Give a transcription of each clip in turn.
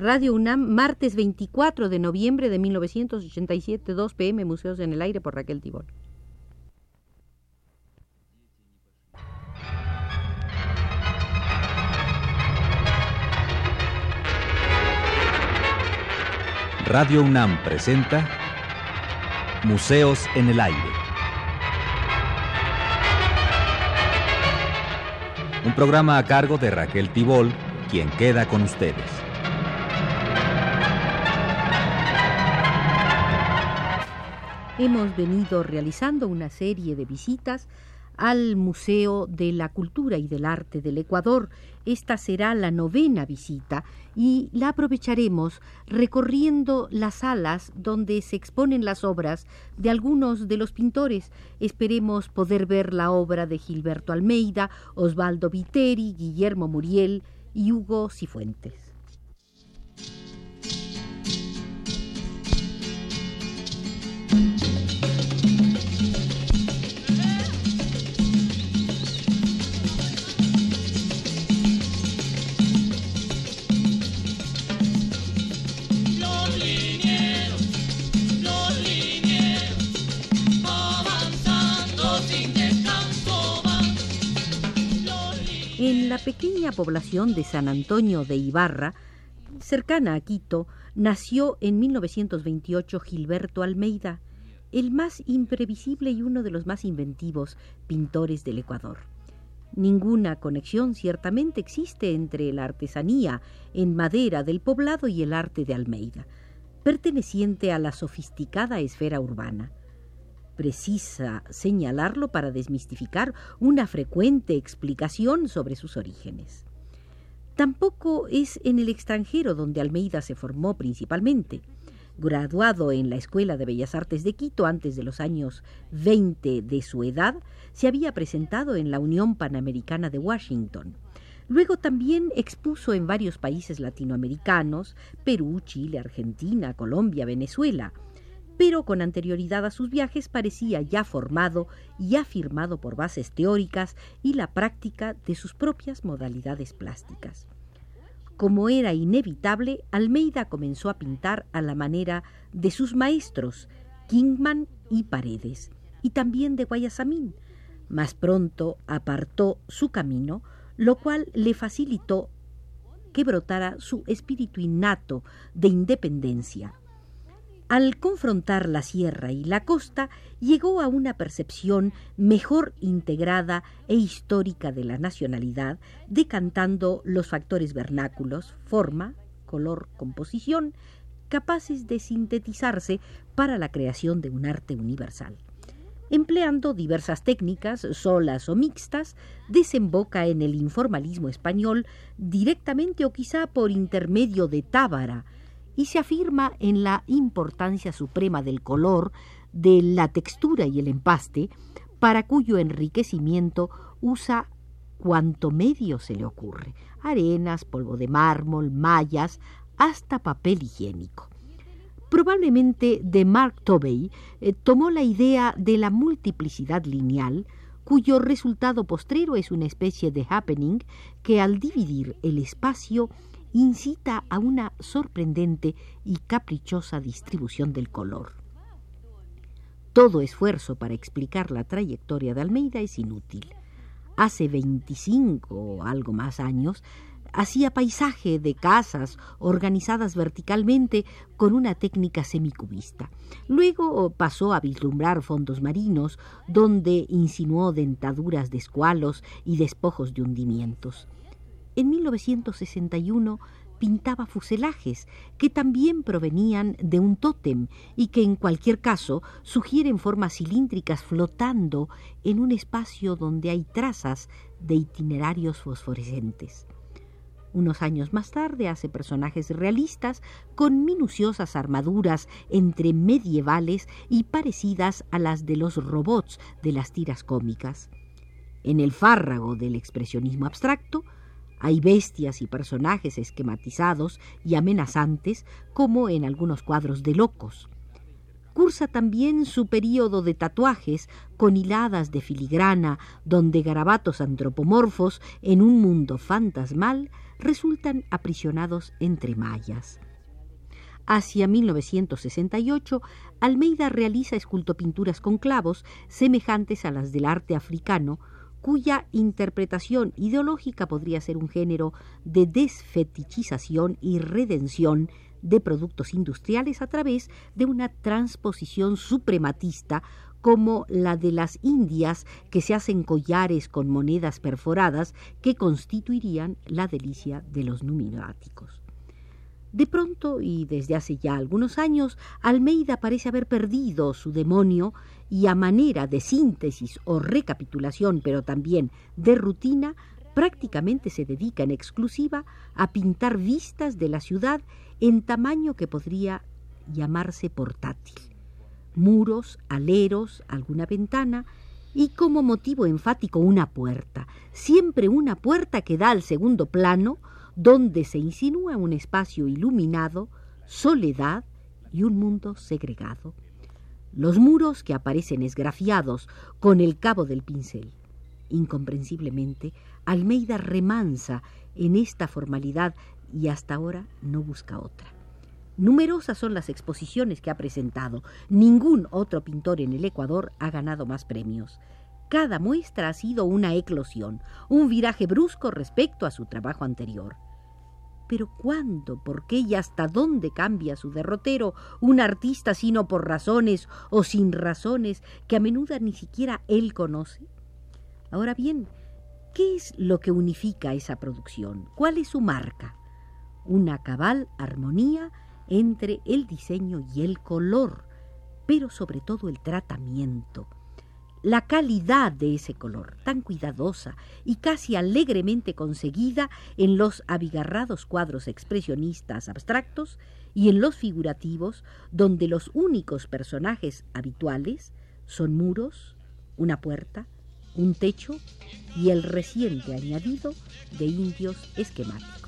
Radio UNAM, martes 24 de noviembre de 1987, 2 pm, Museos en el Aire por Raquel Tibol. Radio UNAM presenta Museos en el Aire. Un programa a cargo de Raquel Tibol, quien queda con ustedes. Hemos venido realizando una serie de visitas al Museo de la Cultura y del Arte del Ecuador. Esta será la novena visita y la aprovecharemos recorriendo las salas donde se exponen las obras de algunos de los pintores. Esperemos poder ver la obra de Gilberto Almeida, Osvaldo Viteri, Guillermo Muriel y Hugo Cifuentes. En la pequeña población de San Antonio de Ibarra, cercana a Quito, nació en 1928 Gilberto Almeida, el más imprevisible y uno de los más inventivos pintores del Ecuador. Ninguna conexión ciertamente existe entre la artesanía en madera del poblado y el arte de Almeida, perteneciente a la sofisticada esfera urbana precisa señalarlo para desmistificar una frecuente explicación sobre sus orígenes. Tampoco es en el extranjero donde Almeida se formó principalmente. Graduado en la Escuela de Bellas Artes de Quito antes de los años 20 de su edad, se había presentado en la Unión Panamericana de Washington. Luego también expuso en varios países latinoamericanos, Perú, Chile, Argentina, Colombia, Venezuela, pero con anterioridad a sus viajes parecía ya formado y afirmado por bases teóricas y la práctica de sus propias modalidades plásticas. Como era inevitable, Almeida comenzó a pintar a la manera de sus maestros, Kingman y Paredes, y también de Guayasamín. Más pronto apartó su camino, lo cual le facilitó que brotara su espíritu innato de independencia al confrontar la sierra y la costa, llegó a una percepción mejor integrada e histórica de la nacionalidad, decantando los factores vernáculos, forma, color, composición, capaces de sintetizarse para la creación de un arte universal. Empleando diversas técnicas, solas o mixtas, desemboca en el informalismo español directamente o quizá por intermedio de Tábara, y se afirma en la importancia suprema del color, de la textura y el empaste, para cuyo enriquecimiento usa cuanto medio se le ocurre, arenas, polvo de mármol, mallas, hasta papel higiénico. Probablemente de Mark Tobey eh, tomó la idea de la multiplicidad lineal, cuyo resultado postrero es una especie de happening que al dividir el espacio incita a una sorprendente y caprichosa distribución del color. Todo esfuerzo para explicar la trayectoria de Almeida es inútil. Hace 25 o algo más años, hacía paisaje de casas organizadas verticalmente con una técnica semicubista. Luego pasó a vislumbrar fondos marinos, donde insinuó dentaduras de escualos y despojos de hundimientos. En 1961 pintaba fuselajes que también provenían de un tótem y que en cualquier caso sugieren formas cilíndricas flotando en un espacio donde hay trazas de itinerarios fosforescentes. Unos años más tarde hace personajes realistas con minuciosas armaduras entre medievales y parecidas a las de los robots de las tiras cómicas. En el fárrago del expresionismo abstracto, hay bestias y personajes esquematizados y amenazantes como en algunos cuadros de locos. Cursa también su período de tatuajes con hiladas de filigrana, donde garabatos antropomorfos en un mundo fantasmal resultan aprisionados entre mallas. Hacia 1968, Almeida realiza escultopinturas con clavos semejantes a las del arte africano, cuya interpretación ideológica podría ser un género de desfetichización y redención de productos industriales a través de una transposición suprematista como la de las indias que se hacen collares con monedas perforadas que constituirían la delicia de los numismáticos. De pronto, y desde hace ya algunos años, Almeida parece haber perdido su demonio y a manera de síntesis o recapitulación, pero también de rutina, prácticamente se dedica en exclusiva a pintar vistas de la ciudad en tamaño que podría llamarse portátil. Muros, aleros, alguna ventana y como motivo enfático una puerta, siempre una puerta que da al segundo plano donde se insinúa un espacio iluminado, soledad y un mundo segregado. Los muros que aparecen esgrafiados con el cabo del pincel. Incomprensiblemente, Almeida remansa en esta formalidad y hasta ahora no busca otra. Numerosas son las exposiciones que ha presentado. Ningún otro pintor en el Ecuador ha ganado más premios. Cada muestra ha sido una eclosión, un viraje brusco respecto a su trabajo anterior. Pero ¿cuándo, por qué y hasta dónde cambia su derrotero un artista sino por razones o sin razones que a menudo ni siquiera él conoce? Ahora bien, ¿qué es lo que unifica esa producción? ¿Cuál es su marca? Una cabal armonía entre el diseño y el color, pero sobre todo el tratamiento la calidad de ese color, tan cuidadosa y casi alegremente conseguida en los abigarrados cuadros expresionistas abstractos y en los figurativos, donde los únicos personajes habituales son muros, una puerta, un techo y el reciente añadido de indios esquemáticos.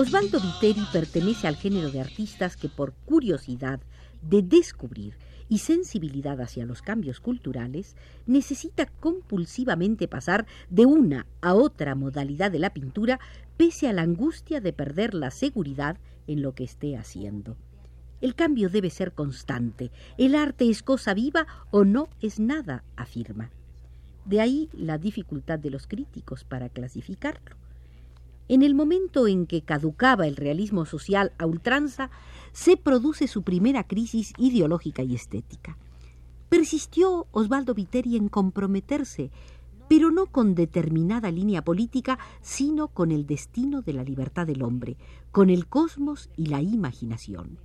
Osvaldo Viteri pertenece al género de artistas que por curiosidad de descubrir y sensibilidad hacia los cambios culturales, necesita compulsivamente pasar de una a otra modalidad de la pintura pese a la angustia de perder la seguridad en lo que esté haciendo. El cambio debe ser constante. El arte es cosa viva o no es nada, afirma. De ahí la dificultad de los críticos para clasificarlo. En el momento en que caducaba el realismo social a ultranza, se produce su primera crisis ideológica y estética. Persistió Osvaldo Viteri en comprometerse, pero no con determinada línea política, sino con el destino de la libertad del hombre, con el cosmos y la imaginación.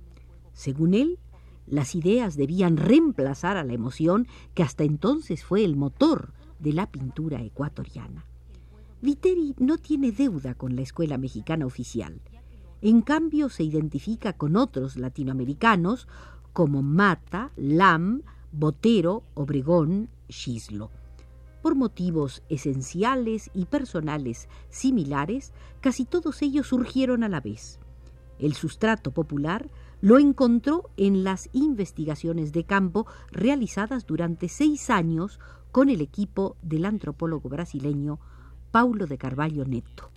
Según él, las ideas debían reemplazar a la emoción que hasta entonces fue el motor de la pintura ecuatoriana. Viteri no tiene deuda con la escuela mexicana oficial. En cambio, se identifica con otros latinoamericanos como Mata, Lam, Botero, Obregón, Chislo. Por motivos esenciales y personales similares, casi todos ellos surgieron a la vez. El sustrato popular lo encontró en las investigaciones de campo realizadas durante seis años con el equipo del antropólogo brasileño Paulo de Carvalho Neto,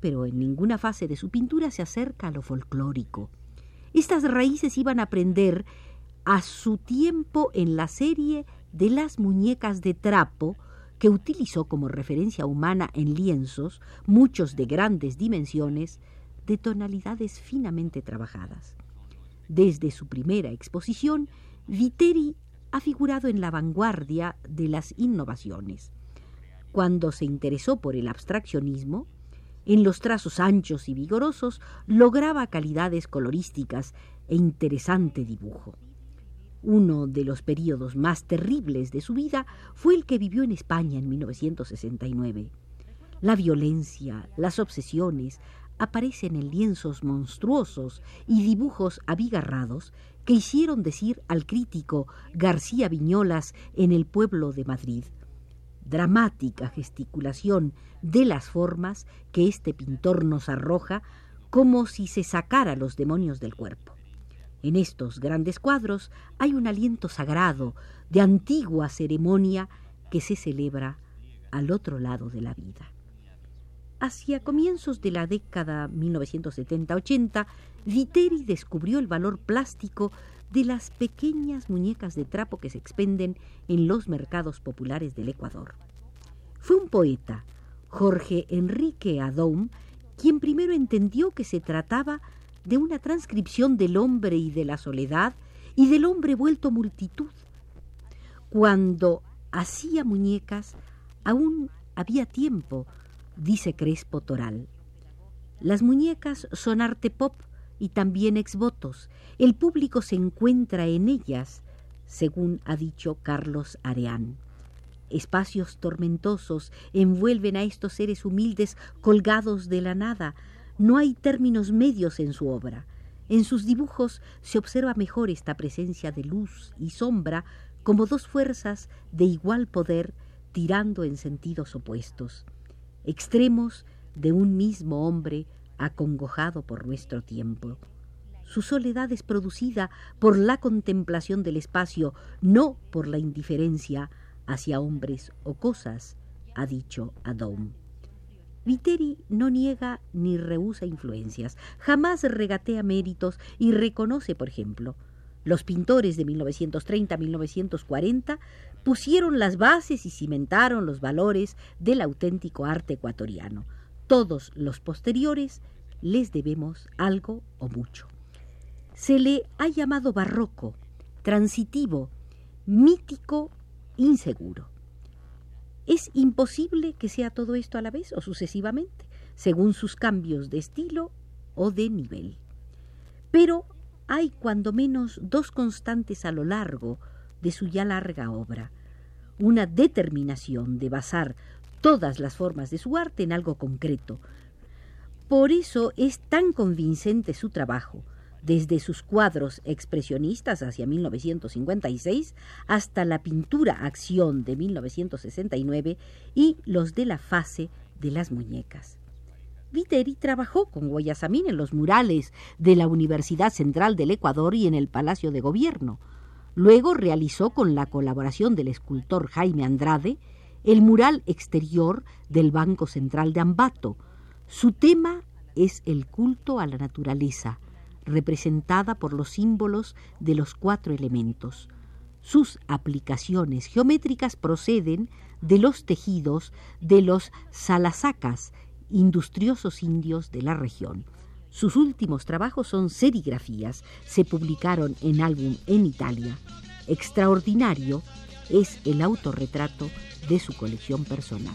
pero en ninguna fase de su pintura se acerca a lo folclórico. Estas raíces iban a aprender a su tiempo en la serie de las muñecas de trapo que utilizó como referencia humana en lienzos, muchos de grandes dimensiones, de tonalidades finamente trabajadas. Desde su primera exposición, Viteri ha figurado en la vanguardia de las innovaciones. Cuando se interesó por el abstraccionismo, en los trazos anchos y vigorosos lograba calidades colorísticas e interesante dibujo. Uno de los periodos más terribles de su vida fue el que vivió en España en 1969. La violencia, las obsesiones, aparecen en lienzos monstruosos y dibujos abigarrados que hicieron decir al crítico García Viñolas en el pueblo de Madrid. Dramática gesticulación de las formas que este pintor nos arroja como si se sacara los demonios del cuerpo. En estos grandes cuadros hay un aliento sagrado de antigua ceremonia que se celebra al otro lado de la vida. Hacia comienzos de la década 1970-80, Viteri descubrió el valor plástico de las pequeñas muñecas de trapo que se expenden en los mercados populares del Ecuador. Fue un poeta, Jorge Enrique Adoum, quien primero entendió que se trataba de una transcripción del hombre y de la soledad y del hombre vuelto multitud. Cuando hacía muñecas, aún había tiempo dice Crespo Toral. Las muñecas son arte pop y también exvotos. El público se encuentra en ellas, según ha dicho Carlos Areán. Espacios tormentosos envuelven a estos seres humildes colgados de la nada. No hay términos medios en su obra. En sus dibujos se observa mejor esta presencia de luz y sombra como dos fuerzas de igual poder tirando en sentidos opuestos extremos de un mismo hombre acongojado por nuestro tiempo. Su soledad es producida por la contemplación del espacio, no por la indiferencia hacia hombres o cosas, ha dicho Adom. Viteri no niega ni rehúsa influencias, jamás regatea méritos y reconoce, por ejemplo, los pintores de 1930-1940 pusieron las bases y cimentaron los valores del auténtico arte ecuatoriano. Todos los posteriores les debemos algo o mucho. Se le ha llamado barroco, transitivo, mítico, inseguro. Es imposible que sea todo esto a la vez o sucesivamente, según sus cambios de estilo o de nivel. Pero hay cuando menos dos constantes a lo largo de su ya larga obra. Una determinación de basar todas las formas de su arte en algo concreto. Por eso es tan convincente su trabajo, desde sus cuadros expresionistas hacia 1956 hasta la pintura acción de 1969 y los de la fase de las muñecas. Viteri trabajó con Guayasamín en los murales de la Universidad Central del Ecuador y en el Palacio de Gobierno. Luego realizó con la colaboración del escultor Jaime Andrade el mural exterior del Banco Central de Ambato. Su tema es el culto a la naturaleza, representada por los símbolos de los cuatro elementos. Sus aplicaciones geométricas proceden de los tejidos de los salasacas industriosos indios de la región. Sus últimos trabajos son serigrafías, se publicaron en álbum en Italia. Extraordinario es el autorretrato de su colección personal.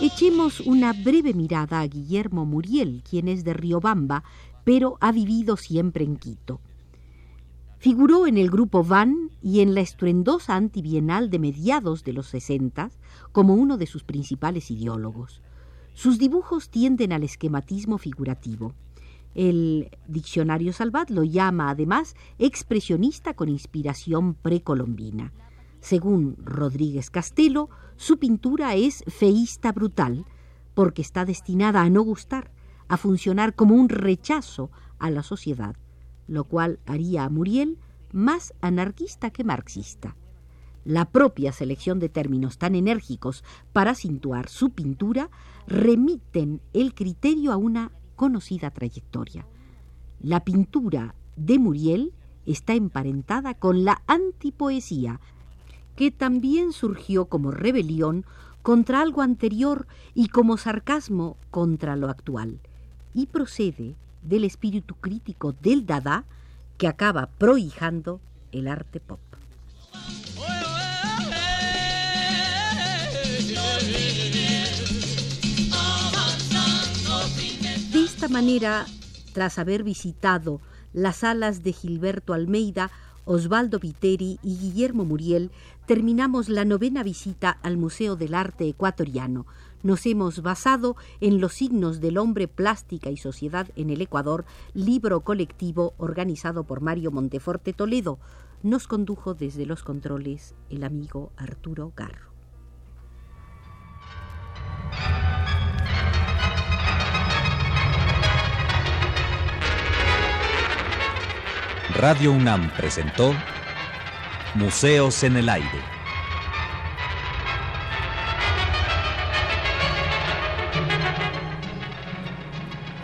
Echemos una breve mirada a Guillermo Muriel, quien es de Riobamba, pero ha vivido siempre en Quito. Figuró en el grupo Van y en la estruendosa antibienal de mediados de los 60 como uno de sus principales ideólogos. Sus dibujos tienden al esquematismo figurativo. El diccionario Salvat lo llama además expresionista con inspiración precolombina. Según Rodríguez Castelo, su pintura es feísta brutal porque está destinada a no gustar, a funcionar como un rechazo a la sociedad, lo cual haría a Muriel más anarquista que marxista. La propia selección de términos tan enérgicos para acentuar su pintura remiten el criterio a una conocida trayectoria. La pintura de Muriel está emparentada con la antipoesía, que también surgió como rebelión contra algo anterior y como sarcasmo contra lo actual y procede del espíritu crítico del Dada que acaba prohijando el arte pop. De esta manera, tras haber visitado las salas de Gilberto Almeida, Osvaldo Viteri y Guillermo Muriel, terminamos la novena visita al Museo del Arte Ecuatoriano. Nos hemos basado en Los signos del hombre, plástica y sociedad en el Ecuador, libro colectivo organizado por Mario Monteforte Toledo. Nos condujo desde los controles el amigo Arturo Garro. Radio UNAM presentó Museos en el Aire.